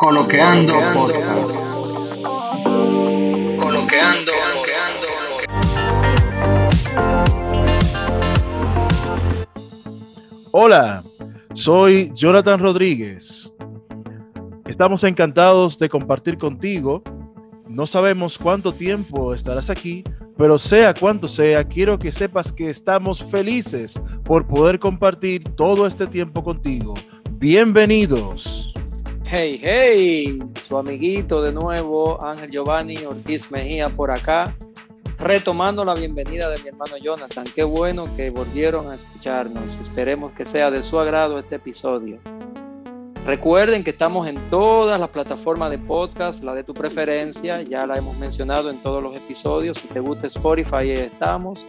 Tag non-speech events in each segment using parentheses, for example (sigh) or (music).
Coloqueando Podcast. Coloqueando. Hola, soy Jonathan Rodríguez. Estamos encantados de compartir contigo. No sabemos cuánto tiempo estarás aquí, pero sea cuanto sea, quiero que sepas que estamos felices por poder compartir todo este tiempo contigo. Bienvenidos. Hey, hey, su amiguito de nuevo, Ángel Giovanni Ortiz Mejía por acá, retomando la bienvenida de mi hermano Jonathan. Qué bueno que volvieron a escucharnos. Esperemos que sea de su agrado este episodio. Recuerden que estamos en todas las plataformas de podcast, la de tu preferencia, ya la hemos mencionado en todos los episodios. Si te gusta Spotify, ahí estamos.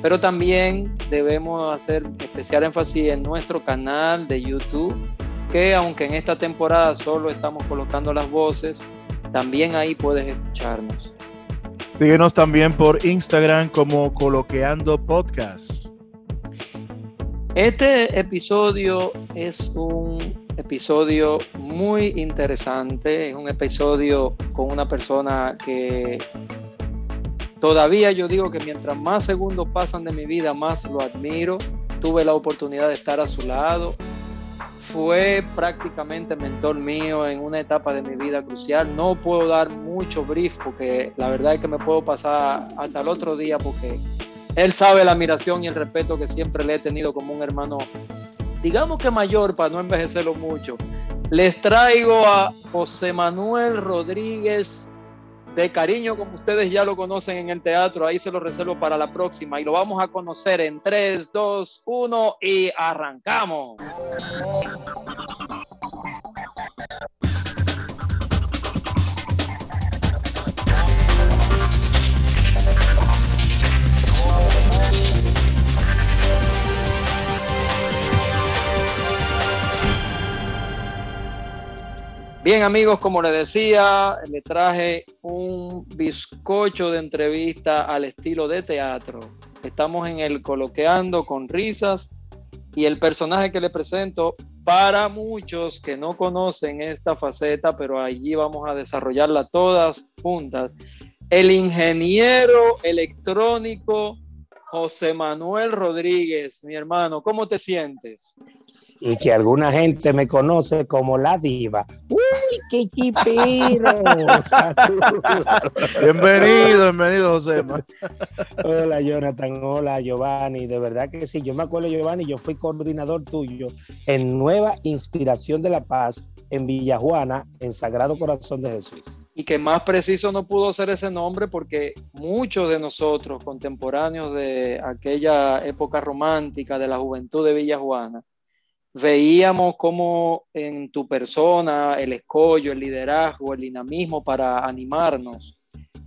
Pero también debemos hacer especial énfasis en nuestro canal de YouTube que aunque en esta temporada solo estamos colocando las voces, también ahí puedes escucharnos. Síguenos también por Instagram como Coloqueando Podcast. Este episodio es un episodio muy interesante, es un episodio con una persona que todavía yo digo que mientras más segundos pasan de mi vida, más lo admiro. Tuve la oportunidad de estar a su lado, fue prácticamente mentor mío en una etapa de mi vida crucial. No puedo dar mucho brief porque la verdad es que me puedo pasar hasta el otro día porque él sabe la admiración y el respeto que siempre le he tenido como un hermano, digamos que mayor para no envejecerlo mucho. Les traigo a José Manuel Rodríguez de cariño, como ustedes ya lo conocen en el teatro, ahí se lo reservo para la próxima y lo vamos a conocer en 3, 2, 1 y arrancamos. Bien amigos, como les decía, le traje un bizcocho de entrevista al estilo de teatro. Estamos en el Coloqueando con risas y el personaje que le presento, para muchos que no conocen esta faceta, pero allí vamos a desarrollarla todas juntas, el ingeniero electrónico José Manuel Rodríguez, mi hermano, ¿cómo te sientes? Y que alguna gente me conoce como la diva. ¡Uy, qué chipiro! bienvenido, bienvenido, José. Hola, Jonathan. Hola, Giovanni. De verdad que sí. Yo me acuerdo, Giovanni, yo fui coordinador tuyo en Nueva Inspiración de la Paz en Villajuana, en Sagrado Corazón de Jesús. Y que más preciso no pudo ser ese nombre porque muchos de nosotros, contemporáneos de aquella época romántica de la juventud de Villajuana, veíamos como en tu persona el escollo, el liderazgo, el dinamismo para animarnos.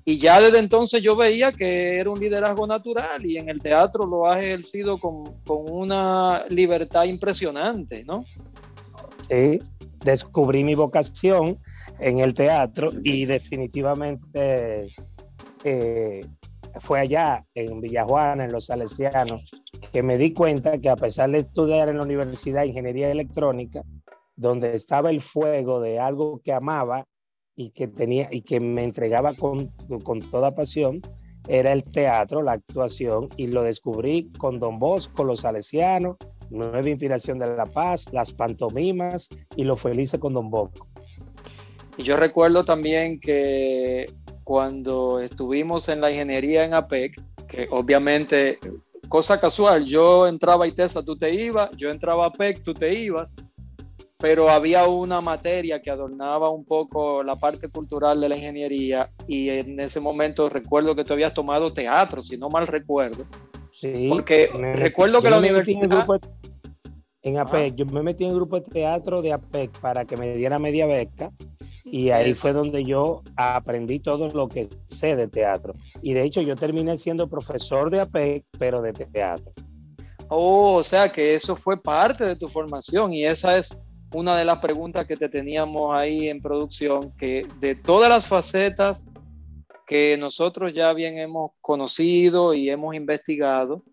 Y ya desde entonces yo veía que era un liderazgo natural y en el teatro lo has ejercido con, con una libertad impresionante, ¿no? Sí, descubrí mi vocación en el teatro y definitivamente eh, fue allá en Villajuana, en los Salesianos, que me di cuenta que a pesar de estudiar en la Universidad de Ingeniería Electrónica, donde estaba el fuego de algo que amaba y que tenía y que me entregaba con, con toda pasión, era el teatro, la actuación, y lo descubrí con Don Bosco, los Salesianos, Nueva Inspiración de la Paz, las pantomimas y lo felices con Don Bosco. Y yo recuerdo también que cuando estuvimos en la ingeniería en APEC, que obviamente, cosa casual, yo entraba a ITESA, tú te ibas, yo entraba a APEC, tú te ibas, pero había una materia que adornaba un poco la parte cultural de la ingeniería y en ese momento recuerdo que tú habías tomado teatro, si no mal recuerdo. Sí. Porque recuerdo que la universidad... En, APEC, yo me metí en el grupo de teatro de APEC para que me diera media beca y ahí fue donde yo aprendí todo lo que sé de teatro. Y de hecho yo terminé siendo profesor de APEC, pero de teatro. Oh, o sea que eso fue parte de tu formación y esa es una de las preguntas que te teníamos ahí en producción, que de todas las facetas que nosotros ya bien hemos conocido y hemos investigado,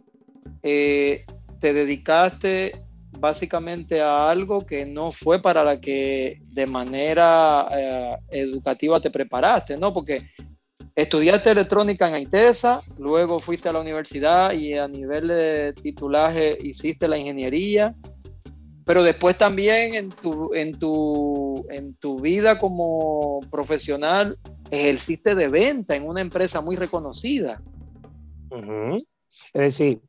eh, te dedicaste básicamente a algo que no fue para la que de manera eh, educativa te preparaste, ¿no? Porque estudiaste electrónica en AITESA, luego fuiste a la universidad y a nivel de titulaje hiciste la ingeniería, pero después también en tu, en tu, en tu vida como profesional ejerciste de venta en una empresa muy reconocida. Es decir,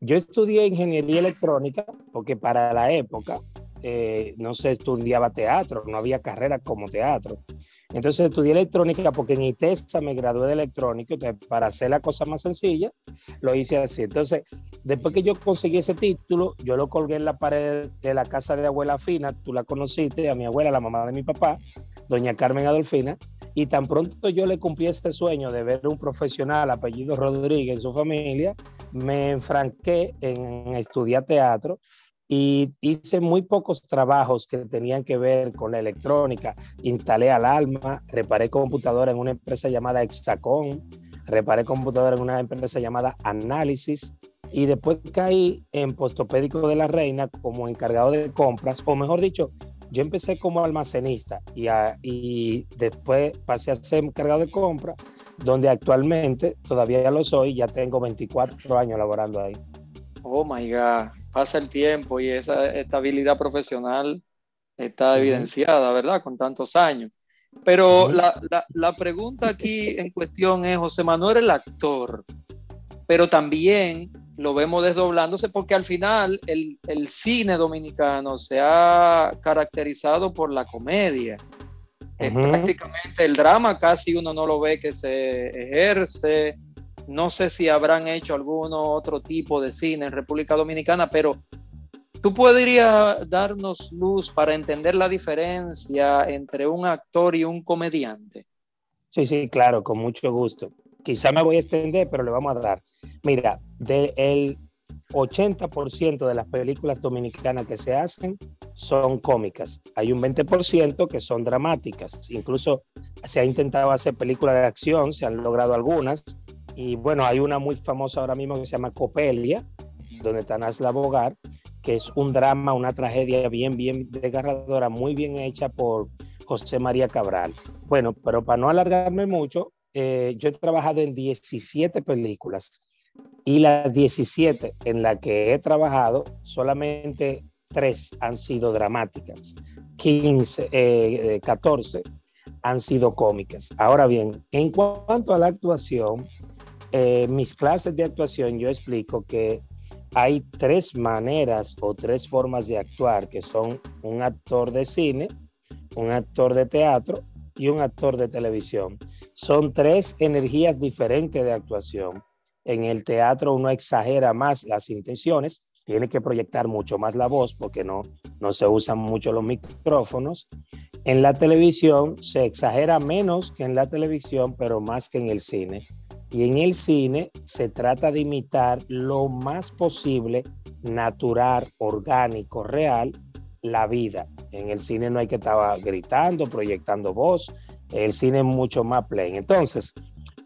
yo estudié ingeniería electrónica porque para la época eh, no se estudiaba teatro, no había carrera como teatro. Entonces estudié electrónica porque en ITESA me gradué de electrónica, entonces para hacer la cosa más sencilla, lo hice así. Entonces, después que yo conseguí ese título, yo lo colgué en la pared de la casa de abuela Fina, tú la conociste, a mi abuela, la mamá de mi papá, doña Carmen Adolfina, y tan pronto yo le cumplí este sueño de ver un profesional apellido Rodríguez en su familia, me enfranqué en estudiar teatro y hice muy pocos trabajos que tenían que ver con la electrónica. Instalé al alma, reparé computadora en una empresa llamada Exacon, reparé computadora en una empresa llamada Análisis y después caí en Postopédico de la Reina como encargado de compras, o mejor dicho, yo empecé como almacenista y, y después pasé a ser encargado de compras, donde actualmente todavía ya lo soy, ya tengo 24 años laborando ahí. Oh my God, pasa el tiempo y esa estabilidad profesional está evidenciada, ¿verdad? Con tantos años. Pero la, la, pregunta aquí en cuestión es, José Manuel el actor, pero también lo vemos desdoblándose porque al final el, el, cine dominicano se ha caracterizado por la comedia. prácticamente el drama casi uno no lo ve que se ejerce, no sé si habrán hecho algún otro tipo de cine en República Dominicana, pero ¿tú podrías darnos luz para entender la diferencia entre un actor y un comediante? Sí, sí, claro, con mucho gusto. Quizá me voy a extender, pero le vamos a dar. Mira, del 80% de las películas dominicanas que se hacen son cómicas. Hay un 20% que son dramáticas. Incluso se ha intentado hacer películas de acción, se han logrado algunas, y bueno, hay una muy famosa ahora mismo que se llama Copelia, donde está Nasla Bogar, que es un drama, una tragedia bien, bien desgarradora, muy bien hecha por José María Cabral. Bueno, pero para no alargarme mucho, eh, yo he trabajado en 17 películas y las 17 en las que he trabajado, solamente 3 han sido dramáticas, 15, 14 eh, han sido cómicas. Ahora bien, en cuanto a la actuación, eh, mis clases de actuación yo explico que hay tres maneras o tres formas de actuar, que son un actor de cine, un actor de teatro y un actor de televisión. Son tres energías diferentes de actuación. En el teatro uno exagera más las intenciones, tiene que proyectar mucho más la voz porque no, no se usan mucho los micrófonos. En la televisión se exagera menos que en la televisión, pero más que en el cine. Y en el cine se trata de imitar lo más posible, natural, orgánico, real, la vida. En el cine no hay que estar gritando, proyectando voz. El cine es mucho más plain. Entonces,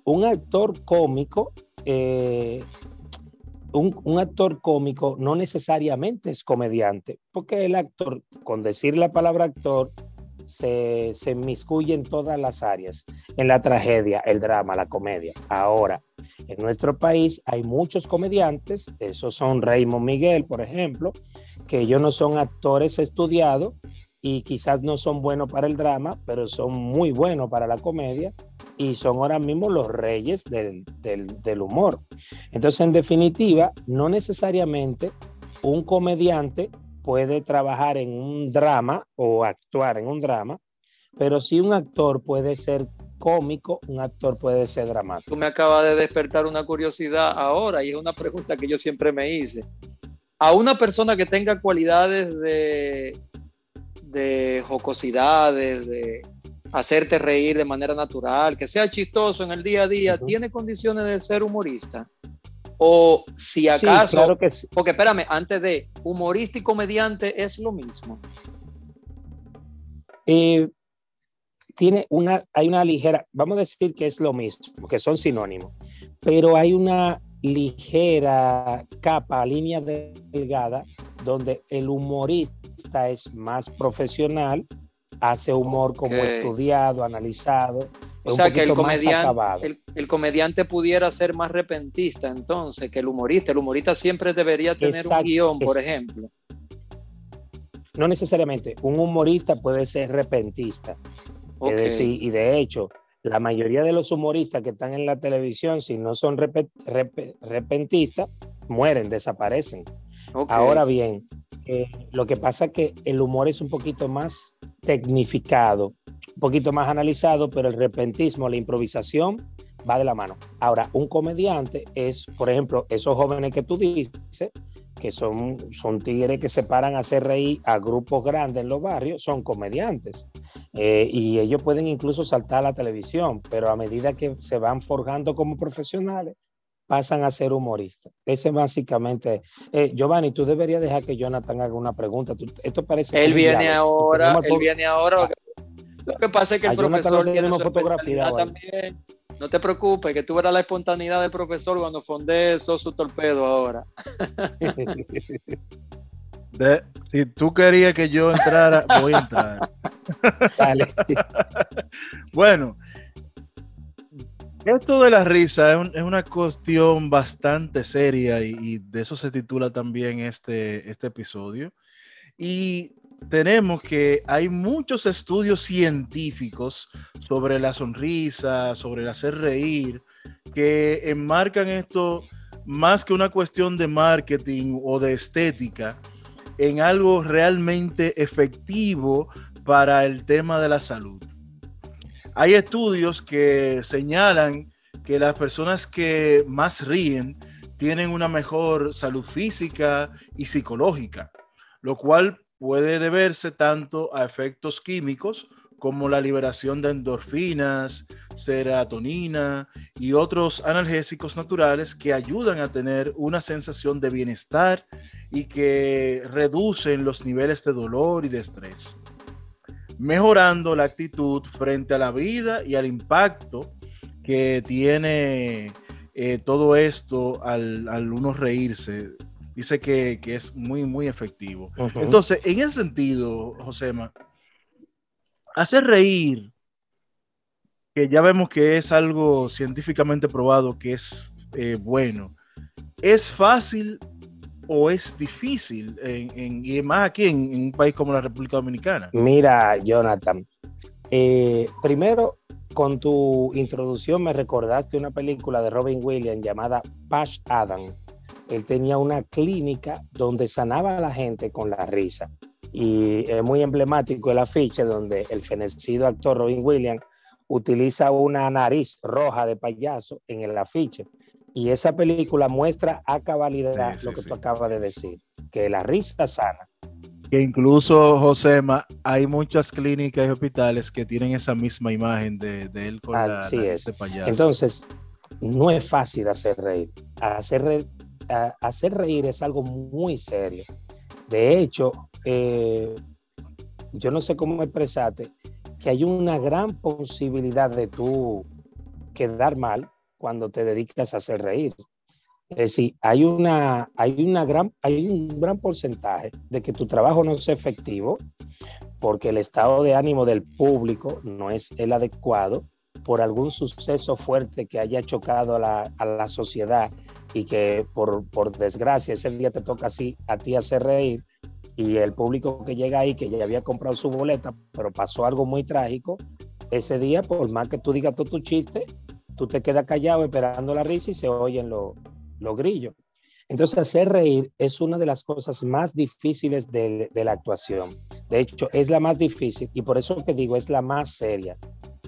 un actor cómico, eh, un, actor cómico no necesariamente es comediante, porque el actor, con decir la palabra actor, se, se inmiscuye en todas las áreas, en la tragedia, el drama, la comedia. Ahora, en nuestro país hay muchos comediantes, esos son Raymond Miguel, por ejemplo, que ellos no son actores estudiados y quizás no son buenos para el drama, pero son muy buenos para la comedia y son ahora mismo los reyes del, del, humor. Entonces, en definitiva, no necesariamente un comediante puede trabajar en un drama o actuar en un drama, pero si un actor puede ser cómico, un actor puede ser dramático. Tú me acabas de despertar una curiosidad ahora y es una pregunta que yo siempre me hice. A una persona que tenga cualidades de, de jocosidades, de hacerte reír de manera natural, que sea chistoso en el día a día, ¿tiene condiciones de ser humorista? O si acaso, claro que sí. porque espérame, antes de humorista y comediante es lo mismo. Eh, tiene una, hay una ligera, vamos a decir que es lo mismo, que son sinónimos, pero hay una ligera capa, línea delgada donde el humorista es más profesional, hace humor como estudiado, analizado. O sea que el comediante, el, el comediante pudiera ser más repentista entonces que el humorista. El humorista siempre debería tener un guion, por ejemplo. No necesariamente, un humorista puede ser repentista. Ok. Es decir, y de hecho, la mayoría de los humoristas que están en la televisión, si no son repe- repe- repentistas, mueren, desaparecen. Ahora bien, eh, lo que pasa es que el humor es un poquito más tecnificado, un poquito más analizado, pero el repentismo, la improvisación va de la mano. Ahora, un comediante es, por ejemplo, esos jóvenes que tú dices, que son, son tigres que se paran a hacer reír a grupos grandes en los barrios, son comediantes. Eh, y ellos pueden incluso saltar a la televisión, pero a medida que se van forjando como profesionales, pasan a ser humoristas. Ese básicamente, eh, Giovanni, tú deberías dejar que Jonathan haga una pregunta. Tú- esto parece Él viene ahora, él viene ahora. Lo que, lo que pasa es que el profesor tiene especialidad ahí. también. No te preocupes, que tú verás la espontaneidad del profesor cuando fonde todo su torpedo ahora. (laughs) (laughs) De- si tú querías que yo entrara, voy a entrar. (laughs) Dale. Bueno, esto de la risa es, un- es una cuestión bastante seria y, y de eso se titula también este, este episodio. Y tenemos que hay muchos estudios científicos sobre la sonrisa, sobre el hacer reír, que enmarcan esto más que una cuestión de marketing o de estética en algo realmente efectivo para el tema de la salud. Hay estudios que señalan que las personas que más ríen tienen una mejor salud física y psicológica, lo cual puede deberse tanto a efectos químicos como la liberación de endorfinas, serotonina y otros analgésicos naturales que ayudan a tener una sensación de bienestar y que reducen los niveles de dolor y de estrés mejorando la actitud frente a la vida y al impacto que tiene eh, todo esto al, al uno reírse. Dice que, que es muy, muy efectivo. Entonces, en ese sentido, Josema, hacer reír, que ya vemos que es algo científicamente probado que es eh, bueno, ¿es fácil o es difícil? Y más aquí en, en un país como la República Dominicana. Mira, Jonathan, eh, primero con tu introducción me recordaste una película de Robin Williams llamada Patch Adam. Él tenía una clínica donde sanaba a la gente con la risa. Y es muy emblemático el afiche donde el fenecido actor Robin Williams utiliza una nariz roja de payaso en el afiche. Y esa película muestra a cabalidad Sí, sí, lo que sí. tú acabas de decir, que la risa sana. Que incluso, Josema, hay muchas clínicas y hospitales que tienen esa misma imagen de, de él con la Así es. payaso. Entonces, no es fácil hacer reír. Hacer reír, a- hacer reír es algo muy serio. De hecho, eh, yo no sé cómo expresarte, que hay una gran posibilidad de tú quedar mal cuando te dedicas a hacer reír. Es decir, hay, una, hay, una gran, hay un gran porcentaje de que tu trabajo no sea efectivo porque el estado de ánimo del público no es el adecuado por algún suceso fuerte que haya chocado a la, a la sociedad y que por, por desgracia ese día te toca así a ti hacer reír y el público que llega ahí que ya había comprado su boleta pero pasó algo muy trágico ese día por más que tú digas todo tu chiste tú te quedas callado esperando la risa y se oyen los los grillos entonces hacer reír es una de las cosas más difíciles de, de la actuación. De hecho es la más difícil y por eso que digo es la más seria.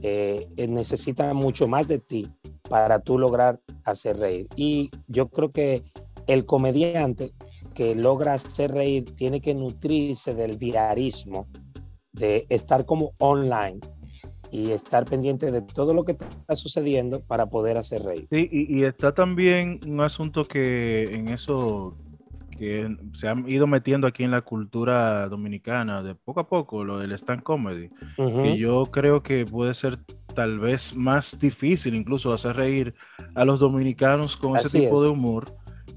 Eh, eh, necesita mucho más de ti para tú lograr hacer reír. Y yo creo que el comediante que logra hacer reír tiene que nutrirse del diarismo, de estar como online y estar pendiente de todo lo que está sucediendo para poder hacer reír. Sí, y, y está también un asunto que en eso que se han ido metiendo aquí en la cultura dominicana de poco a poco, lo del stand comedy, Ujú. que yo creo que puede ser tal vez más difícil incluso hacer reír a los dominicanos con ese Así tipo es. de humor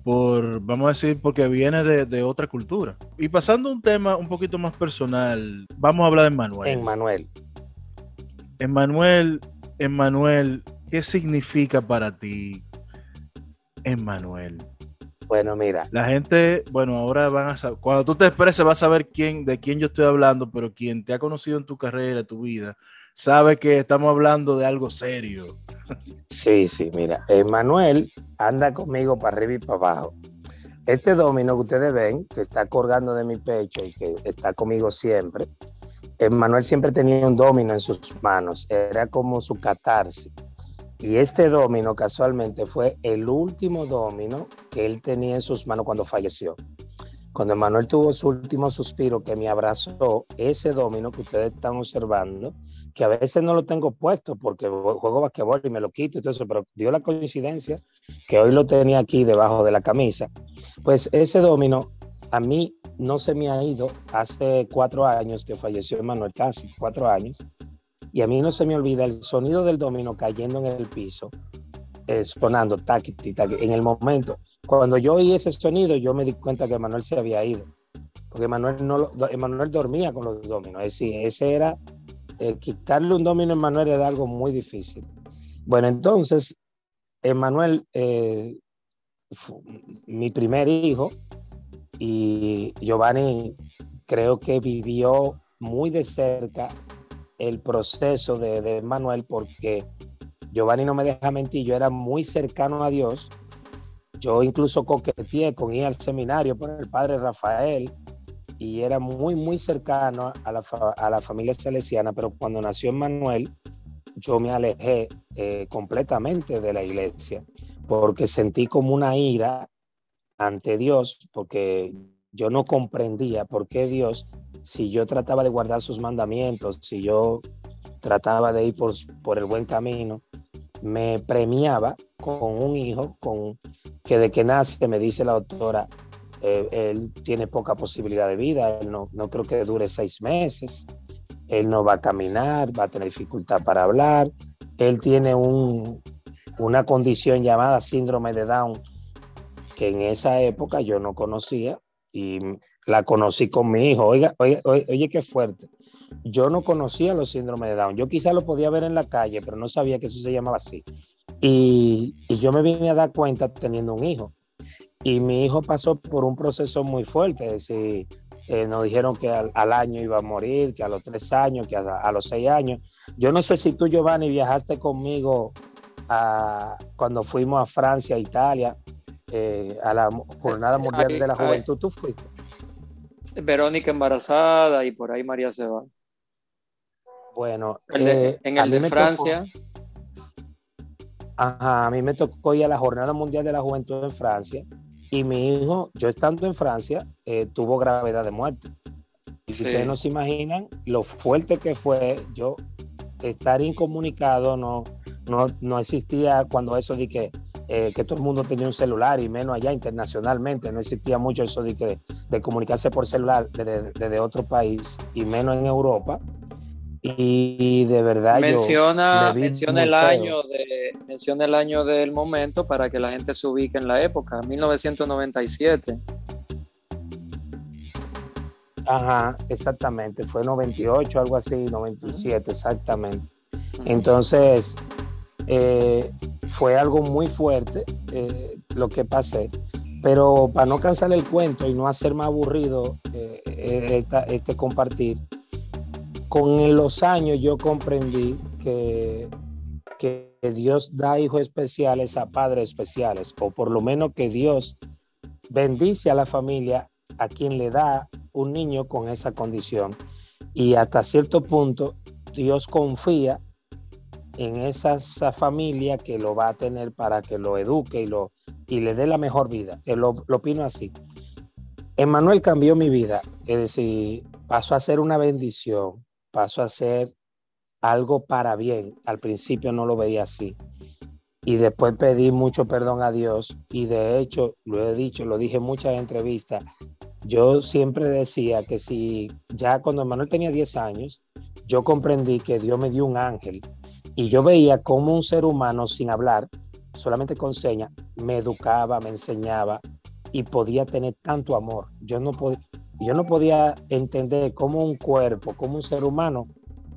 por, vamos a decir, porque viene de, de otra cultura. Y pasando a un tema un poquito más personal, vamos a hablar de Manuel. En Manuel. Emmanuel, Emmanuel, ¿qué significa para ti Emmanuel? Bueno, mira, La gente, bueno, ahora van a saber, cuando tú te expreses vas a saber quién, de quién yo estoy hablando, pero quien te ha conocido en tu carrera, tu vida, sabe que estamos hablando de algo serio. sí, sí, mira, Manuel anda conmigo para arriba y para abajo. Este domino que ustedes ven, que está colgando de mi pecho y que está conmigo siempre, Manuel siempre tenía un domino en sus manos, era como su catarsis. Y este domino casualmente fue el último domino que él tenía en sus manos cuando falleció. Cuando Manuel tuvo su último suspiro que me abrazó, ese domino que ustedes están observando, que a veces no lo tengo puesto porque juego basquetbol y me lo quito y todo eso, pero dio la coincidencia que hoy lo tenía aquí debajo de la camisa. Pues ese domino a mí no se me ha ido hace cuatro años que falleció Manuel, casi cuatro años, y a mí no se me olvida el sonido del domino cayendo en el piso, eh, sonando taqui, taqui. En el momento, cuando yo oí ese sonido, yo me di cuenta que Manuel se había ido, porque Manuel, no Manuel dormía con los dominos, es decir, ese era, eh, quitarle un domino a Manuel era algo muy difícil. Bueno, entonces, Emanuel, eh, mi primer hijo, y Giovanni creo que vivió muy de cerca el proceso de, de Manuel porque Giovanni no me deja mentir, yo era muy cercano a Dios. Yo incluso coqueteé con ir al seminario por el padre Rafael y era muy, muy cercano a la, a la familia salesiana, pero cuando nació Manuel, yo me alejé eh, completamente de la iglesia porque sentí como una ira ante Dios, porque yo no comprendía por qué Dios, si yo trataba de guardar sus mandamientos, si yo trataba de ir por, por el buen camino, me premiaba con un hijo con, que de que nace, me dice la doctora, eh, él tiene poca posibilidad de vida, no, no creo que dure seis meses, él no va a caminar, va a tener dificultad para hablar, él tiene un, una condición llamada síndrome de Down, que en esa época yo no conocía y la conocí con mi hijo. Oiga, oye, oye, qué fuerte. Yo no conocía los síndromes de Down. Yo quizá lo podía ver en la calle, pero no sabía que eso se llamaba así. Y, y yo me vine a dar cuenta teniendo un hijo. Y mi hijo pasó por un proceso muy fuerte. Es decir, eh, nos dijeron que al, año iba a morir, que a los tres años, que a, a, los seis años. Yo no sé si tú, Giovanni, viajaste conmigo a, cuando fuimos a Francia, Italia, eh, a la Jornada (laughs) Mundial de la Juventud. ¿Tú fuiste? Verónica embarazada y por ahí María se va. Bueno, El de- eh, en el de tocó- Francia, Ajá, a mí me tocó ir a la Jornada Mundial de la Juventud en Francia y mi hijo, yo estando en Francia, eh, tuvo gravedad de muerte. Y si Sí. ustedes no se imaginan lo fuerte que fue yo estar incomunicado, no, no, no existía cuando eso de que, eh, que todo el mundo tenía un celular y menos allá internacionalmente, no existía mucho eso de, que, de comunicarse por celular desde, desde otro país y menos en Europa. Y, de verdad menciona, yo menciona el feo. año de, menciona el año del momento para que la gente se ubique en la época, 1997. Ajá, exactamente, fue 98, algo así, 97, exactamente. Entonces, eh, fue algo muy fuerte eh, lo que pasé, pero para no cansar el cuento y no hacer más aburrido eh, esta- este compartir, con los años yo comprendí que, que Dios da hijos especiales a padres especiales, o por lo menos que Dios bendice a la familia a quien le da un niño con esa condición. Y hasta cierto punto Dios confía en esa, familia que lo va a tener para que lo eduque y, lo, y le dé la mejor vida. Eh, Lo, lo opino así. Emmanuel cambió mi vida, es decir, pasó a ser una bendición, pasó a ser algo para bien. Al principio no lo veía así. Y después pedí mucho perdón a Dios y de hecho, lo he dicho, lo dije en muchas entrevistas, yo siempre decía que si ya cuando Emmanuel tenía 10 años, yo comprendí que Dios me dio un ángel y yo veía como un ser humano sin hablar solamente con señas, me educaba, me enseñaba y podía tener tanto amor. Yo no, podía, yo no podía entender cómo un cuerpo, como un ser humano,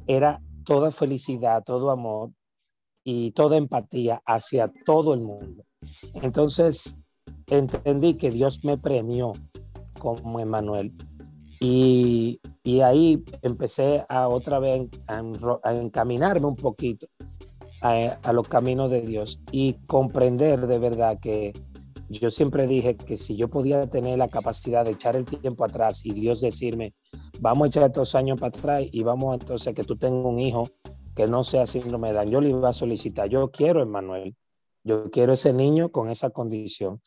era toda felicidad, todo amor y toda empatía hacia todo el mundo. Entonces entendí que Dios me premió como Emanuel. Y, ahí empecé a otra vez a, encaminarme un poquito a, a, los caminos de Dios y comprender de verdad que yo siempre dije que si yo podía tener la capacidad de echar el tiempo atrás y Dios decirme, vamos a echar estos años para atrás y vamos entonces a que tú tengas un hijo que no sea síndrome de daño, yo le iba a solicitar, yo quiero Emanuel, yo quiero ese niño con esa condición.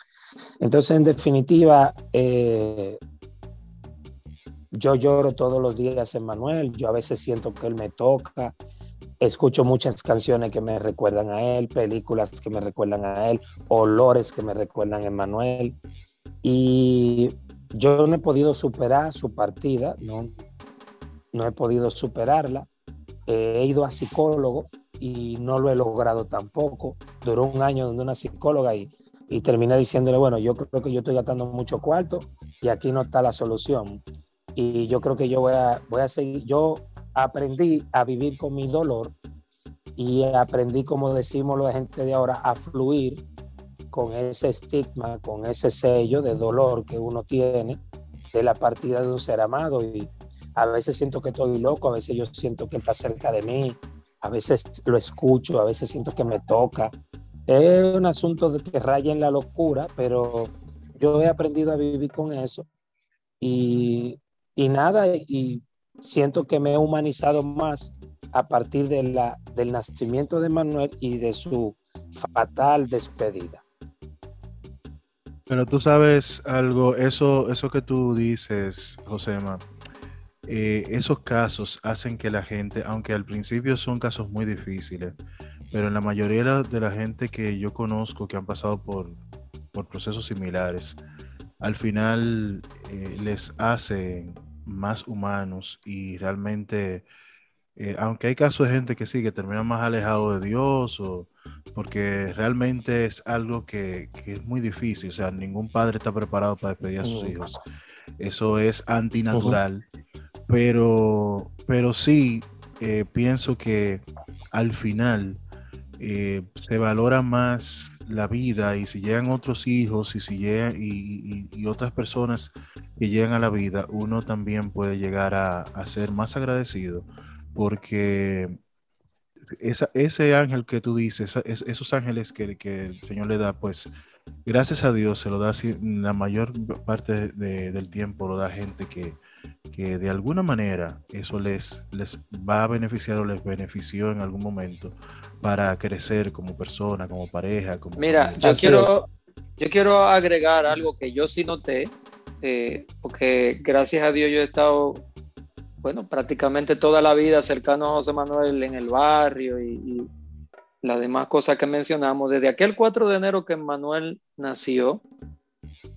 Entonces, en definitiva, eh, yo lloro todos los días en Manuel, yo a veces siento que él me toca, escucho muchas canciones que me recuerdan a él, películas que me recuerdan a él, olores que me recuerdan a Manuel. Y yo no he podido superar su partida, no, no he podido superarla. he ido a psicólogo y no lo he logrado tampoco. Duró un año donde una psicóloga y, y terminé diciéndole, bueno, yo creo que yo estoy gastando mucho cuarto y aquí no está la solución. Y yo creo que yo voy a, voy a seguir, yo aprendí a vivir con mi dolor y aprendí, como decimos la gente de ahora, a fluir con ese estigma, con ese sello de dolor que uno tiene de la partida de un ser amado. Y a veces siento que estoy loco, a veces yo siento que está cerca de mí, a veces lo escucho, a veces siento que me toca. Es un asunto de que raya en la locura, pero yo he aprendido a vivir con eso. Y, y nada, y siento que me he humanizado más a partir de la, del nacimiento de Manuel y de su fatal despedida. Pero tú sabes algo, eso, eso que tú dices, Josema, eh, esos casos hacen que la gente, aunque al principio son casos muy difíciles, pero en la mayoría de la gente que yo conozco que han pasado por, por procesos similares, al final eh, les hace más humanos y realmente, eh, aunque hay casos de gente que sí, que termina más alejado de Dios, o, porque realmente es algo que, que, es muy difícil, o sea, ningún padre está preparado para despedir a sus hijos. Eso es antinatural, pero, pero sí, eh, pienso que al final eh, se valora más la vida y si llegan otros hijos y si llegan y, otras personas que llegan a la vida, uno también puede llegar a, ser más agradecido porque ese ángel que tú dices, esos ángeles que, el Señor le da, pues gracias a Dios se lo da la mayor parte del tiempo, lo da gente que, que de alguna manera eso les, les va a beneficiar o les benefició en algún momento para crecer como persona, como pareja. Como Mira, yo quiero, yo quiero agregar algo que yo sí noté, eh, porque gracias a Dios yo he estado, bueno, prácticamente toda la vida cercano a José Manuel en el barrio y, y las demás cosas que mencionamos. Desde aquel 4 de enero que Manuel nació,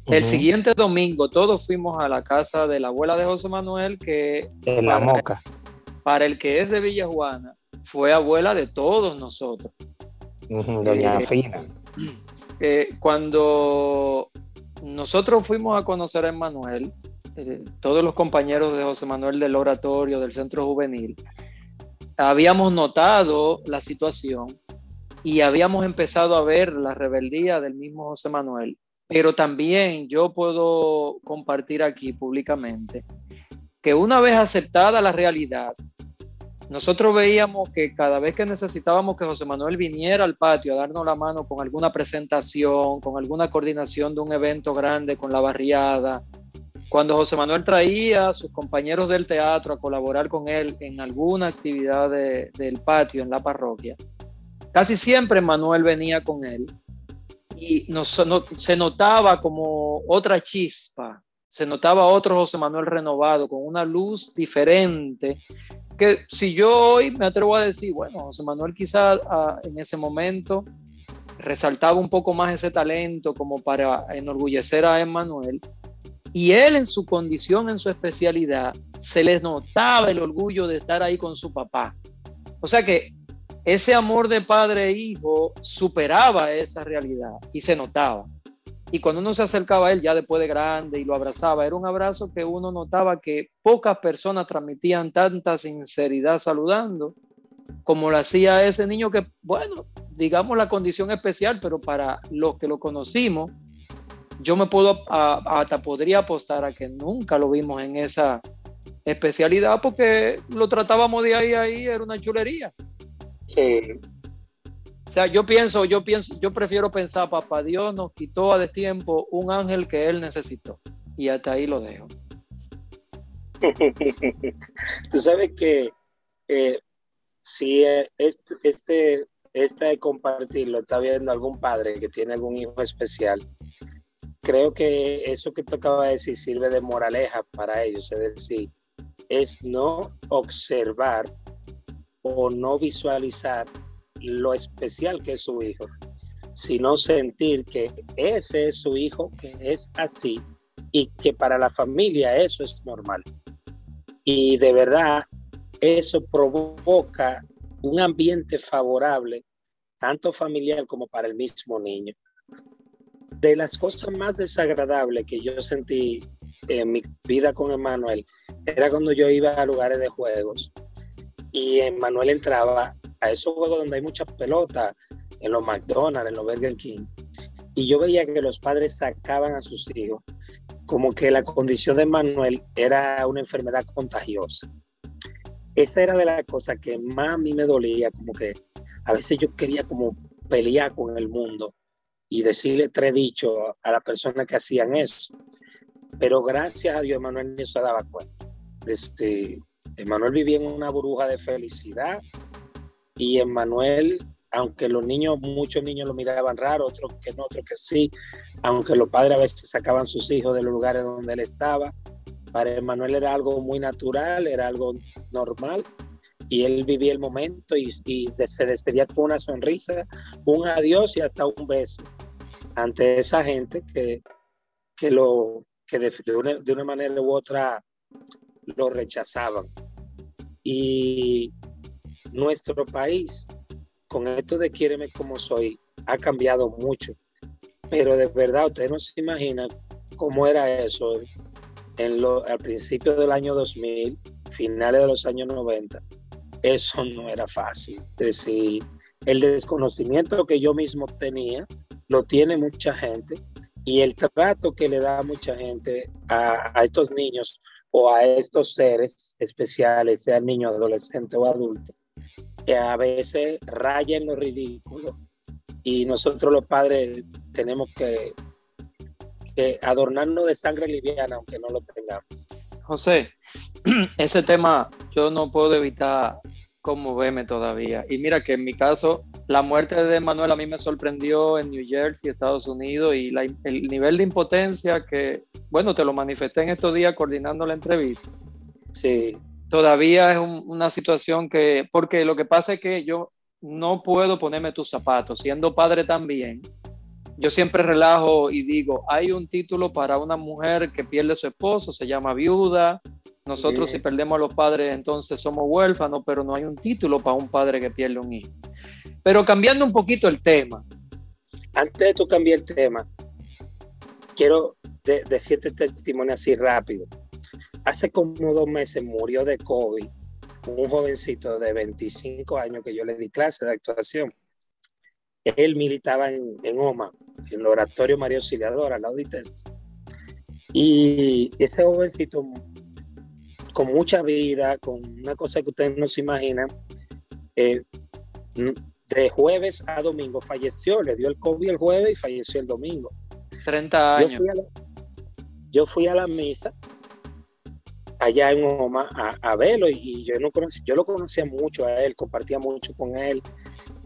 el siguiente domingo todos fuimos a la casa de la abuela de José Manuel, que... En la Moca. Para el que es de Villa Juana, fue abuela de todos nosotros. doña eh, Fina. Eh, cuando nosotros fuimos a conocer a Emanuel, eh, todos los compañeros de José Manuel del oratorio, del centro juvenil, habíamos notado la situación y habíamos empezado a ver la rebeldía del mismo José Manuel pero también yo puedo compartir aquí públicamente que una vez aceptada la realidad, nosotros veíamos que cada vez que necesitábamos que José Manuel viniera al patio a darnos la mano con alguna presentación, con alguna coordinación de un evento grande con la barriada, cuando José Manuel traía a sus compañeros del teatro a colaborar con él en alguna actividad del patio en la parroquia, casi siempre Manuel venía con él y se notaba como otra chispa, se notaba otro José Manuel renovado, con una luz diferente, que si yo hoy me atrevo a decir, bueno, José Manuel quizás ah, en ese momento resaltaba un poco más ese talento como para enorgullecer a Emmanuel, y él en su condición, en su especialidad, se les notaba el orgullo de estar ahí con su papá. O sea que ese amor de padre e hijo superaba esa realidad y se notaba. Y cuando uno se acercaba a él ya después de grande y lo abrazaba, era un abrazo que uno notaba que pocas personas transmitían tanta sinceridad saludando como lo hacía ese niño que, bueno, digamos la condición especial, pero para los que lo conocimos, yo me puedo, hasta podría apostar a que nunca lo vimos en esa especialidad porque lo tratábamos de ahí a ahí, era una chulería. Sí. O sea, yo pienso, yo pienso, yo prefiero pensar, papá Dios nos quitó a destiempo un ángel que él necesitó. Y hasta ahí lo dejo. (laughs) Tú sabes que eh, si eh, este, este, este de compartirlo está viendo algún padre que tiene algún hijo especial, creo que eso que tú acabas de decir sirve de moraleja para ellos, es decir, es no observar o no visualizar lo especial que es su hijo, sino sentir que ese es su hijo, que es así y que para la familia eso es normal. Y de verdad, eso provoca un ambiente favorable, tanto familiar como para el mismo niño. De las cosas más desagradables que yo sentí en mi vida con Emanuel era cuando yo iba a lugares de juegos y Emanuel entraba a esos juegos donde hay muchas pelotas, en los McDonald's, en los Burger King, y yo veía que los padres sacaban a sus hijos como que la condición de Emanuel era una enfermedad contagiosa. Esa era de las cosas que más a mí me dolía, como que a veces yo quería como pelear con el mundo y decirle tres dichos a las personas que hacían eso. Pero gracias a Dios, Emanuel no se daba cuenta. Este, Emanuel vivía en una burbuja de felicidad y Emanuel, aunque los niños, muchos niños lo miraban raro, otros que no, otros que sí, aunque los padres a veces sacaban sus hijos de los lugares donde él estaba, para Emanuel era algo muy natural, era algo normal y él vivía el momento y, se despedía con una sonrisa, un adiós y hasta un beso ante esa gente que, que lo que de, una, manera u otra lo rechazaban. Y nuestro país, con esto de Quiéreme como soy, ha cambiado mucho. Pero de verdad, ustedes no se imaginan cómo era eso en lo, al principio del año 2000, finales de los años 90. Eso no era fácil. Es decir, el desconocimiento que yo mismo tenía, lo tiene mucha gente. Y el trato que le da mucha gente a, a estos niños o a estos seres especiales, sean niños, adolescentes o adultos, que a veces rayen lo ridículo y nosotros los padres tenemos que, que adornarnos de sangre liviana aunque no lo tengamos. José, (clears throat) ese tema yo no puedo evitar conmoverme todavía. Y mira que en mi caso, la muerte de Manuel a mí me sorprendió en New Jersey, Estados Unidos, y el nivel de impotencia que, bueno, te lo manifesté en estos días coordinando la entrevista. Sí. Todavía es una situación que, porque lo que pasa es que yo no puedo ponerme tus zapatos, siendo padre también. Yo siempre relajo y digo, hay un título para una mujer que pierde a su esposo, se llama viuda, nosotros si perdemos a los padres entonces somos huérfanos, pero no hay un título para un padre que pierde un hijo. Pero cambiando un poquito el tema. Antes de tú cambiar el tema, quiero decirte testimonio así rápido. Hace como dos meses murió de COVID un jovencito de 25 años que yo le di clase de actuación. Él militaba en, en OMA, en el oratorio María Auxiliadora, la Auditencia. Y ese jovencito con mucha vida, con una cosa que ustedes no se imaginan, eh, de jueves a domingo falleció, le dio el COVID el jueves y falleció el domingo. 30 años. Yo fui a la, misa allá en Oma a, verlo y, yo no conocí, yo lo conocía mucho a él, compartía mucho con él.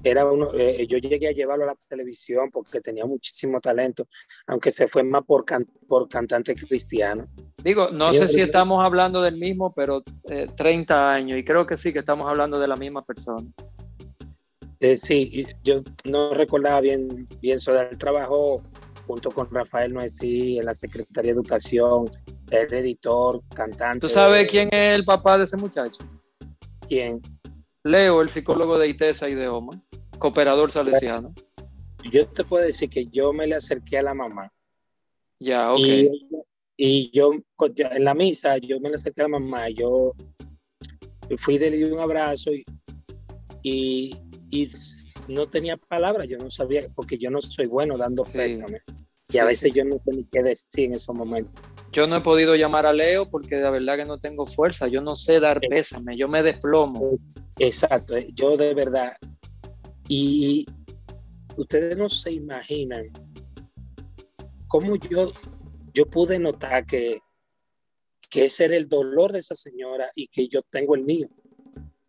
Era uno, eh, yo llegué a llevarlo a la televisión porque tenía muchísimo talento, aunque se fue más por, por cantante cristiano. Digo, no sé si estamos hablando del mismo, pero 30 eh, años, y creo que sí que estamos hablando de la misma persona. Eh, sí, yo no recordaba bien, bien sobre el trabajo junto con Rafael Noesí en la Secretaría de Educación, el editor, cantante. ¿Tú sabes quién es el papá de ese muchacho? ¿Quién? Leo, el psicólogo de ITESA y de OMA, cooperador salesiano. Yo te puedo decir que yo me le acerqué a la mamá. Ya, ok. Y, y yo, en la misa, yo me le acerqué a la mamá, yo fui de un abrazo y, y, y, no tenía palabras, yo no sabía, porque yo no soy bueno dando sí. pésame. Y a veces yo no sé ni qué decir en esos momentos. Yo no he podido llamar a Leo porque de verdad que no tengo fuerza, yo no sé dar pésame, yo me desplomo. Exacto, eh, yo de verdad. Y ustedes no se imaginan cómo yo, yo pude notar que, que ese era el dolor de esa señora y que yo tengo el mío.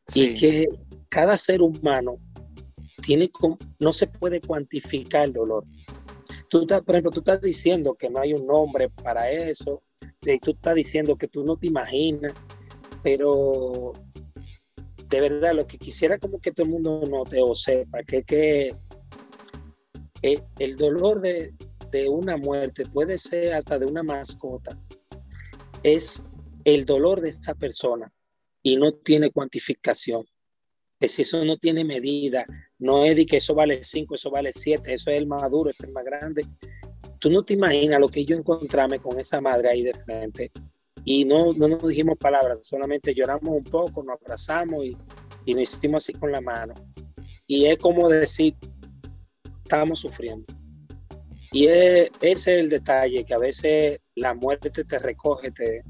Sí. Y que cada ser humano tiene, no se puede cuantificar el dolor. Tú por ejemplo, tú estás diciendo que no hay un nombre para eso, y tú estás diciendo que tú no te imaginas, pero de verdad lo que quisiera como que todo el mundo note o sepa, que, que el, el dolor de, de una muerte puede ser hasta de una mascota, es el dolor de esta persona y no tiene cuantificación. Es eso no tiene medida, no es de que eso vale 5, eso vale 7, eso es el más duro, es el más grande. Tú no te imaginas lo que yo encontrarme con esa madre ahí de frente y no, no nos dijimos palabras, solamente lloramos un poco, nos abrazamos y, y nos hicimos así con la mano. Y es como decir, estamos sufriendo. Y es, ese es el detalle, que a veces la muerte te recoge te,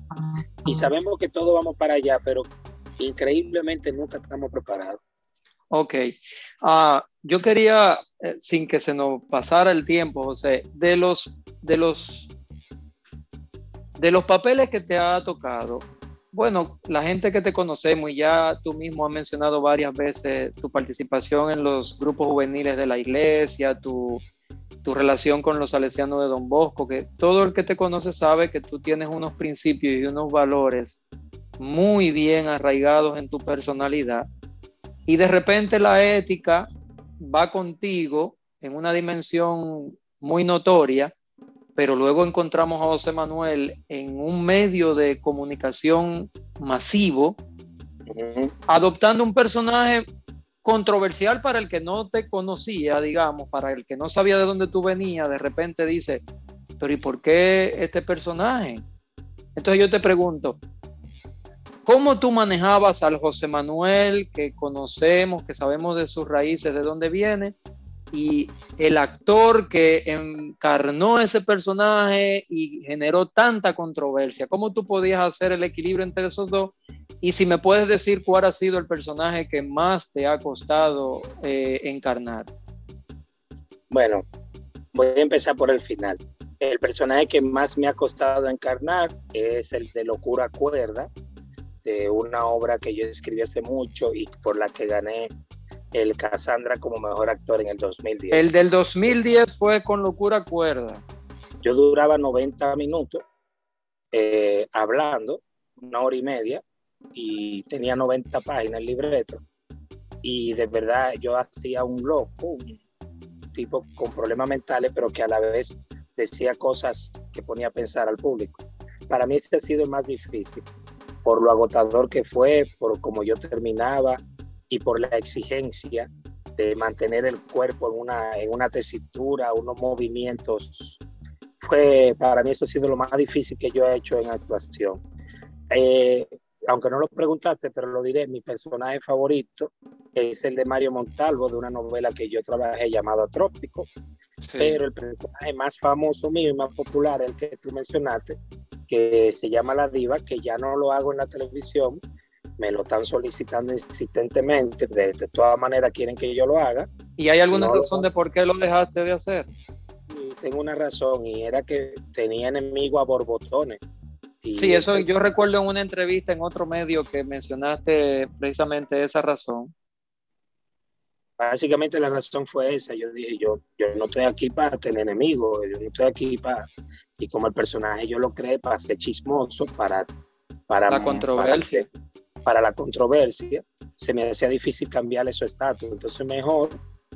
y sabemos que todos vamos para allá, pero increíblemente nunca estamos preparados. Ok. Uh, yo quería, eh, sin que se nos pasara el tiempo, José, de los, de los, de los papeles que te ha tocado, bueno, la gente que te conocemos y ya tú mismo has mencionado varias veces tu participación en los grupos juveniles de la iglesia, tu, tu relación con los salesianos de Don Bosco, que todo el que te conoce sabe que tú tienes unos principios y unos valores muy bien arraigados en tu personalidad y de repente la ética va contigo en una dimensión muy notoria, pero luego encontramos a José Manuel en un medio de comunicación masivo, adoptando un personaje controversial para el que no te conocía, digamos, para el que no sabía de dónde tú venías, de repente dice, pero ¿y por qué este personaje? Entonces yo te pregunto, ¿Cómo tú manejabas al José Manuel que conocemos, que sabemos de sus raíces, de dónde viene, y el actor que encarnó ese personaje y generó tanta controversia? ¿Cómo tú podías hacer el equilibrio entre esos dos? Y si me puedes decir cuál ha sido el personaje que más te ha costado eh, encarnar. Bueno, voy a empezar por el final. El personaje que más me ha costado encarnar es el de Locura Cuerda, de una obra que yo escribí hace mucho y por la que gané el Cassandra como mejor actor en el 2010. El del 2010 fue con locura cuerda. Yo duraba 90 minutos eh, hablando, una hora y media, y tenía 90 páginas el libreto. Y de verdad yo hacía un loco, un tipo con problemas mentales, pero que a la vez decía cosas que ponía a pensar al público. Para mí ese ha sido el más difícil por lo agotador que fue, por cómo yo terminaba y por la exigencia de mantener el cuerpo en una, tesitura, unos movimientos. Fue, para mí eso ha sido lo más difícil que yo he hecho en actuación. Eh, aunque no lo preguntaste, pero lo diré, mi personaje favorito es el de Mario Montalvo, de una novela que yo trabajé llamada Trópico, sí. pero el personaje más famoso mío y más popular, el que tú mencionaste, que se llama La Diva, que ya no lo hago en la televisión, me lo están solicitando insistentemente, de, de todas maneras quieren que yo lo haga. ¿Y hay alguna no razón de por qué lo dejaste de hacer? Tengo una razón, y era que tenía enemigo a borbotones. Y sí, eso yo recuerdo en una entrevista en otro medio que mencionaste precisamente esa razón. Básicamente la razón fue esa. Yo dije, yo, yo no estoy aquí para tener enemigos, yo no estoy aquí para... Y como el personaje yo lo creé para ser chismoso, para... para la controversia. Para, para la controversia, se me hacía difícil cambiarle su estatus. Entonces mejor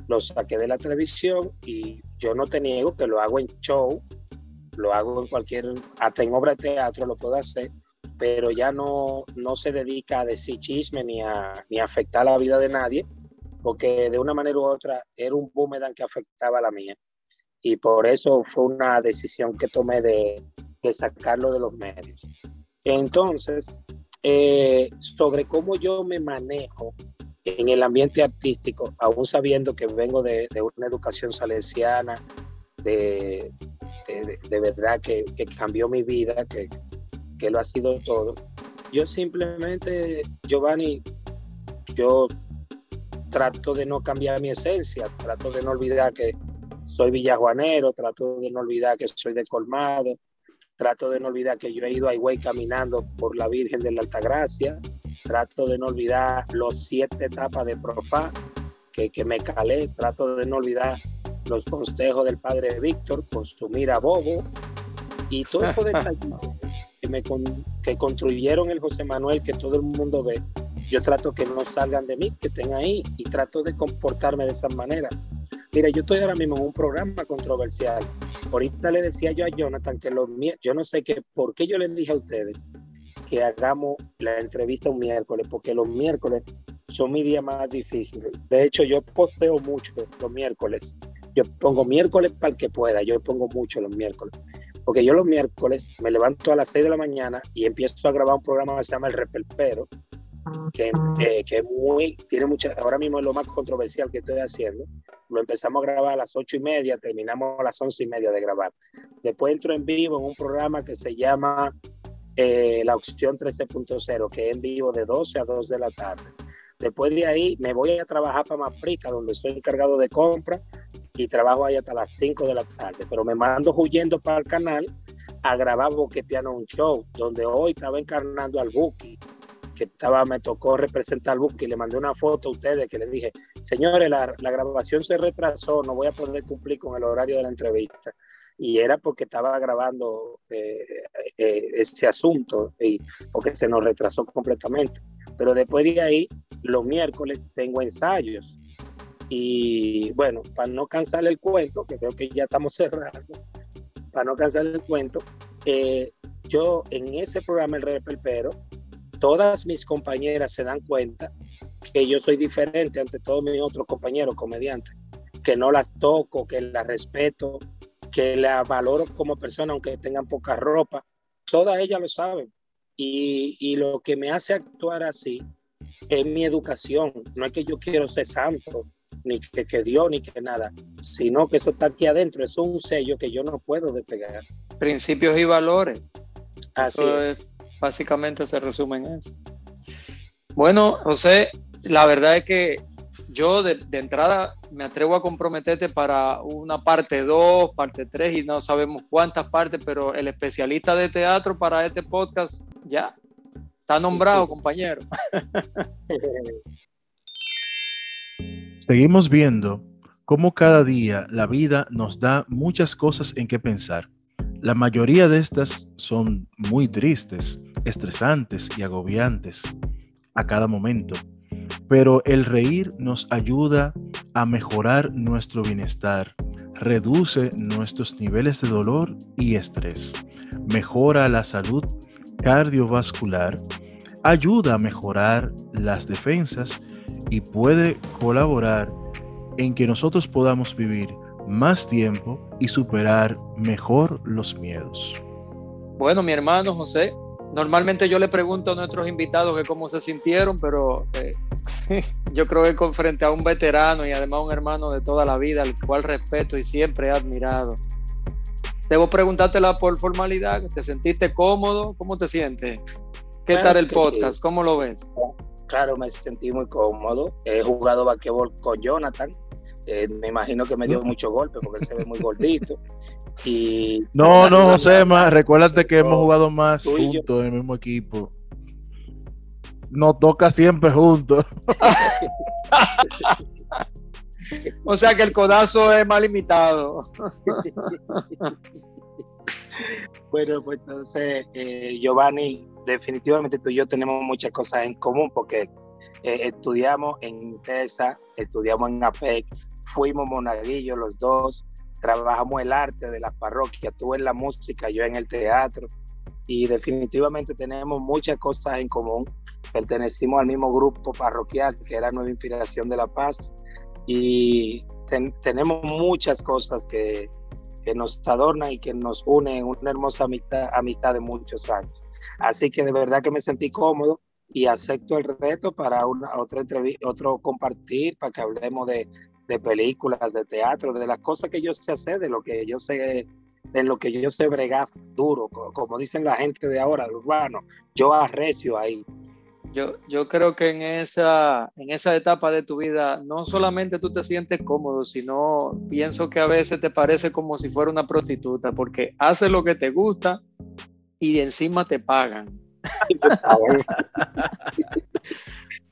lo saqué de la televisión y yo no te niego que lo hago en show, lo hago en cualquier, hasta en obra de teatro lo puedo hacer, pero ya no, no se dedica a decir chisme ni a, ni afectar la vida de nadie, porque de una manera u otra era un boomerang que afectaba a la mía. Y por eso fue una decisión que tomé de, de sacarlo de los medios. Entonces, eh, sobre cómo yo me manejo en el ambiente artístico, aún sabiendo que vengo de, de una educación salesiana, de, de, verdad que, que, cambió mi vida, que, que lo ha sido todo. Yo simplemente, Giovanni, yo trato de no cambiar mi esencia, trato de no olvidar que soy villajuanero, trato de no olvidar que soy de Colmado, trato de no olvidar que yo he ido a Higüey caminando por la Virgen de la Altagracia, trato de no olvidar los siete etapas de Profá que, que me calé, trato de no olvidar los consejos del padre Víctor, consumir a bobo y todo eso detalles (laughs) que, me, que construyeron el José Manuel que todo el mundo ve. Yo trato que no salgan de mí, que estén ahí y trato de comportarme de esa manera. Mira, yo estoy ahora mismo en un programa controversial. Ahorita le decía yo a Jonathan que los yo no sé qué, por qué yo les dije a ustedes que hagamos la entrevista un miércoles, porque los miércoles son mi día más difíciles. De hecho, yo posteo mucho los miércoles. Yo pongo miércoles para el que pueda, yo pongo mucho los miércoles. Porque yo los miércoles me levanto a las 6 de la mañana y empiezo a grabar un programa que se llama El Repelpero, que, eh, que muy, tiene mucha, ahora mismo es lo más controversial que estoy haciendo. Lo empezamos a grabar a las ocho y media, terminamos a las once y media de grabar. Después entro en vivo en un programa que se llama eh, La Opción 13.0, que es en vivo de 12 a 2 de la tarde. Después de ahí me voy a trabajar para Maprica, donde soy encargado de compra y trabajo ahí hasta las 5 de la tarde. Pero me mando huyendo para el canal a grabar Boquepiano un show, donde hoy estaba encarnando al Buki, que estaba, me tocó representar al Buki, le mandé una foto a ustedes que les dije, señores, la, la, grabación se retrasó, no voy a poder cumplir con el horario de la entrevista. Y era porque estaba grabando eh, eh, ese asunto y porque se nos retrasó completamente. Pero después de ahí, los miércoles tengo ensayos. Y bueno, para no cansar el cuento, que creo que ya estamos (laughs) cerrando, para no cansar el cuento, eh, yo en ese programa El Repelpero, todas mis compañeras se dan cuenta que yo soy diferente ante todos mis otros compañeros comediantes, que no las toco, que las respeto, que las valoro como persona aunque tengan poca ropa, todas ellas lo saben. Y, y, lo que me hace actuar así es mi educación, no es que yo quiero ser santo, ni que, que Dios, ni que nada, sino que eso está aquí adentro, eso es un sello que yo no puedo despegar. Principios y valores. Así eso es. es, básicamente se resume en eso. Bueno, José, la verdad es que yo de, de, entrada me atrevo a comprometerte para una parte 2, parte 3 y no sabemos cuántas partes, pero el especialista de teatro para este podcast ya está nombrado, compañero. (laughs) Seguimos viendo cómo cada día la vida nos da muchas cosas en que pensar. La mayoría de estas son muy tristes, estresantes y agobiantes a cada momento pero el reír nos ayuda a mejorar nuestro bienestar, reduce nuestros niveles de dolor y estrés, mejora la salud cardiovascular, ayuda a mejorar las defensas y puede colaborar en que nosotros podamos vivir más tiempo y superar mejor los miedos. Bueno, mi hermano José, normalmente yo le pregunto a nuestros invitados que cómo se sintieron, pero eh, (laughs) yo creo que con frente a un veterano y además un hermano de toda la vida, al cual respeto y siempre he admirado. Debo preguntártela por formalidad, ¿te sentiste cómodo? ¿Cómo te sientes? ¿Qué Claro tal el podcast? sí. ¿Cómo lo ves? Claro, me sentí muy cómodo. He jugado basquetbol con Jonathan. Eh, me imagino que me dio mucho golpe porque él se ve muy gordito. (laughs) Y No, no, José, más, recuérdate que hemos jugado más juntos en el mismo equipo. Nos toca siempre juntos. (laughs) (laughs) O sea que el codazo es más limitado. Bueno, pues entonces, eh, Giovanni, definitivamente tú y yo tenemos muchas cosas en común porque eh, estudiamos en TESA, estudiamos en APEC, fuimos monaguillos los dos, trabajamos el arte de las parroquias, tú en la música, yo en el teatro. y definitivamente tenemos muchas cosas en común. Pertenecimos al mismo grupo parroquial que era Nueva Inspiración de la Paz y tenemos muchas cosas que, que, nos adornan y que nos unen en una hermosa amistad, amistad de muchos años. Así que de verdad que me sentí cómodo y acepto el reto para una, otra otro compartir, para que hablemos de, de películas, de teatro, de las cosas que yo sé hacer, de lo que yo sé de lo que yo sé bregar duro, como dicen la gente de ahora, urbano, yo arrecio ahí. Yo, yo creo que en esa, en esa etapa de tu vida no solamente tú te sientes cómodo, sino pienso que a veces te parece como si fuera una prostituta, porque haces lo que te gusta y encima te pagan.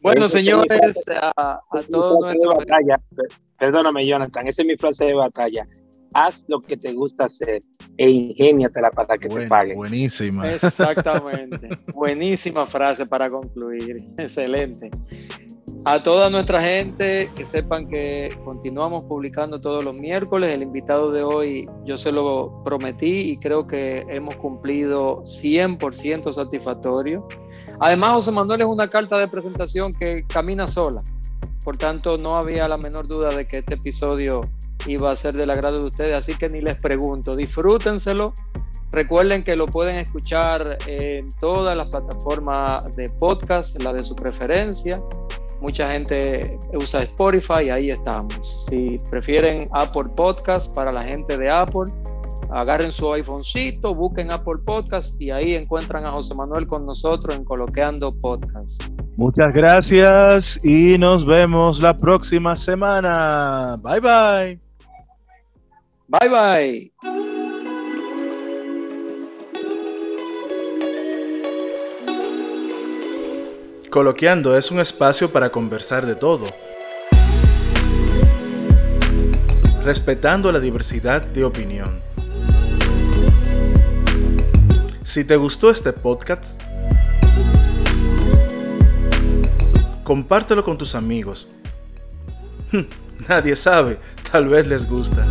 bueno, señores, a, todos nuestros... Perdóname, Jonathan, esa es mi frase de batalla haz lo que te gusta hacer e ingéniatela para que te paguen. Buenísima. (laughs) Exactamente. Buenísima frase para concluir. (laughs) Excelente. A toda nuestra gente, que sepan que continuamos publicando todos los miércoles. El invitado de hoy yo se lo prometí y creo que hemos cumplido 100% satisfactorio. Además, José Manuel es una carta de presentación que camina sola. Por tanto, no había la menor duda de que este episodio iba a ser del agrado de ustedes, así que ni les pregunto, disfrútenselo. Recuerden que lo pueden escuchar en todas las plataformas de podcast, la de su preferencia. Mucha gente usa Spotify, ahí estamos. Si prefieren Apple Podcast para la gente de Apple, agarren su iPhonecito, busquen Apple Podcast y ahí encuentran a José Manuel con nosotros en Coloqueando Podcast. Muchas gracias y nos vemos la próxima semana. Bye bye. Bye bye. Coloqueando es un espacio para conversar de todo, respetando la diversidad de opinión. Si te gustó este podcast, compártelo con tus amigos. (laughs) Nadie sabe, tal vez les gusta.